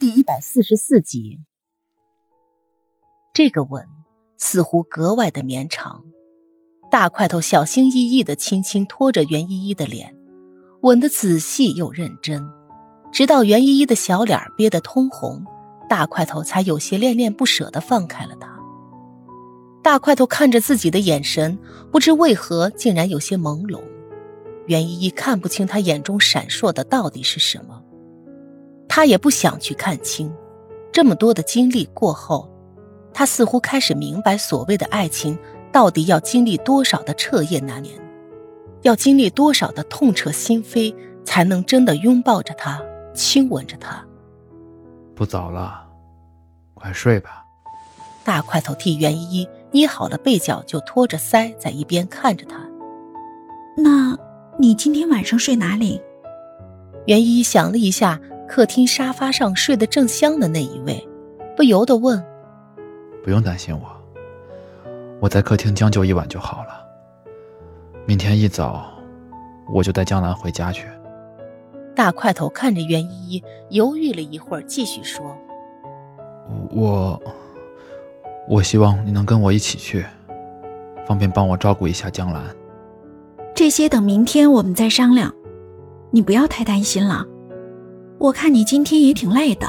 第一百四十四集。这个吻似乎格外的绵长，大块头小心翼翼的轻轻拖着袁依依的脸，吻得仔细又认真，直到袁依依的小脸憋得通红，大块头才有些恋恋不舍的放开了她。大块头看着自己的眼神，不知为何竟然有些朦胧，袁依依看不清他眼中闪烁的到底是什么。他也不想去看清，这么多的经历过后，他似乎开始明白，所谓的爱情到底要经历多少的彻夜难眠，要经历多少的痛彻心扉，才能真的拥抱着他，亲吻着他。不早了，快睡吧。大块头替袁依依捏好了被角，就托着腮在一边看着他。那你今天晚上睡哪里？袁依依想了一下。客厅沙发上睡得正香的那一位，不由得问：“不用担心我，我在客厅将就一晚就好了。明天一早，我就带江兰回家去。”大块头看着袁依依，犹豫了一会儿，继续说：“我，我希望你能跟我一起去，方便帮我照顾一下江兰。这些等明天我们再商量，你不要太担心了。”我看你今天也挺累的，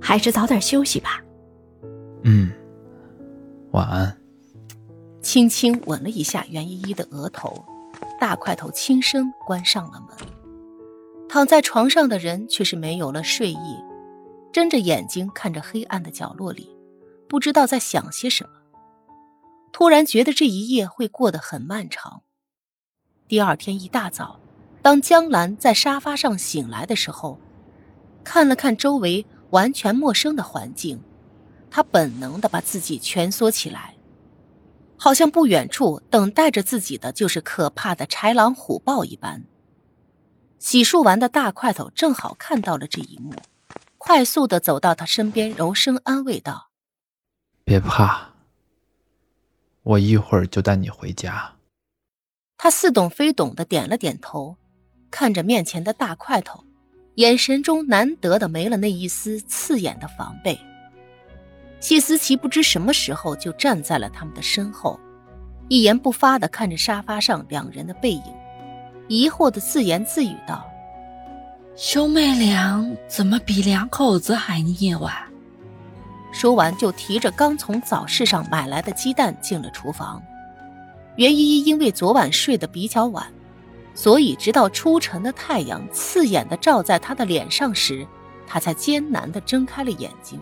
还是早点休息吧。嗯，晚安。轻轻吻了一下袁依依的额头，大块头轻声关上了门。躺在床上的人却是没有了睡意，睁着眼睛看着黑暗的角落里，不知道在想些什么。突然觉得这一夜会过得很漫长。第二天一大早，当江兰在沙发上醒来的时候。看了看周围完全陌生的环境，他本能的把自己蜷缩起来，好像不远处等待着自己的就是可怕的豺狼虎豹一般。洗漱完的大块头正好看到了这一幕，快速的走到他身边，柔声安慰道：“别怕，我一会儿就带你回家。”他似懂非懂的点了点头，看着面前的大块头。眼神中难得的没了那一丝刺眼的防备。谢思琪不知什么时候就站在了他们的身后，一言不发的看着沙发上两人的背影，疑惑的自言自语道：“兄妹俩怎么比两口子还腻歪？”说完就提着刚从早市上买来的鸡蛋进了厨房。袁依依因为昨晚睡得比较晚。所以，直到初晨的太阳刺眼的照在他的脸上时，他才艰难的睁开了眼睛，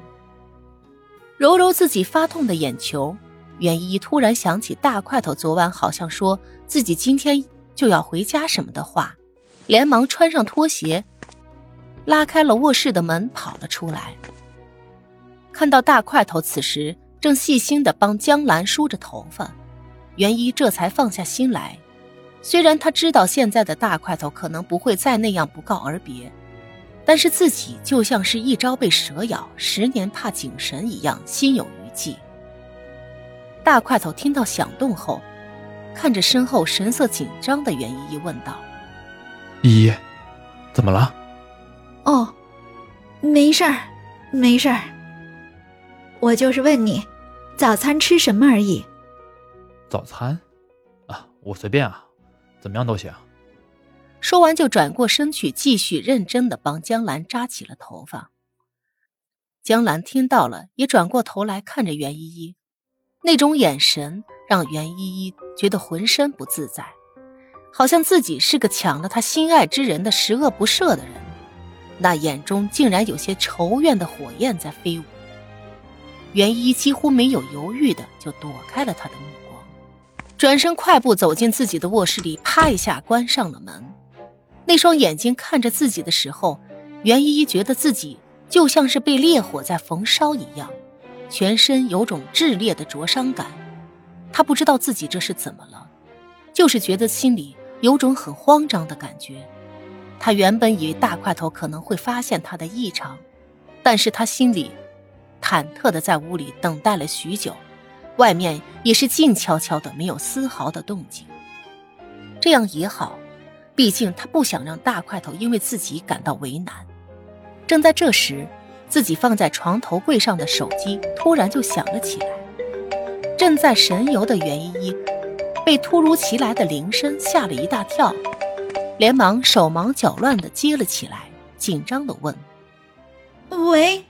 揉揉自己发痛的眼球。袁依依突然想起大块头昨晚好像说自己今天就要回家什么的话，连忙穿上拖鞋，拉开了卧室的门，跑了出来。看到大块头此时正细心的帮江兰梳着头发，袁依这才放下心来。虽然他知道现在的大块头可能不会再那样不告而别，但是自己就像是一朝被蛇咬，十年怕井绳一样，心有余悸。大块头听到响动后，看着身后神色紧张的袁依依问道：“依依，怎么了？”“哦，没事儿，没事儿。我就是问你，早餐吃什么而已。”“早餐？啊，我随便啊。”怎么样都行。说完，就转过身去，继续认真的帮江兰扎起了头发。江兰听到了，也转过头来看着袁依依，那种眼神让袁依依觉得浑身不自在，好像自己是个抢了她心爱之人的十恶不赦的人。那眼中竟然有些仇怨的火焰在飞舞。袁依依几乎没有犹豫的就躲开了他的目光。转身快步走进自己的卧室里，啪一下关上了门。那双眼睛看着自己的时候，袁依依觉得自己就像是被烈火在焚烧一样，全身有种炽烈的灼伤感。她不知道自己这是怎么了，就是觉得心里有种很慌张的感觉。她原本以为大块头可能会发现她的异常，但是她心里忐忑的在屋里等待了许久。外面也是静悄悄的，没有丝毫的动静。这样也好，毕竟他不想让大块头因为自己感到为难。正在这时，自己放在床头柜上的手机突然就响了起来。正在神游的袁依依被突如其来的铃声吓了一大跳，连忙手忙脚乱地接了起来，紧张地问：“喂。”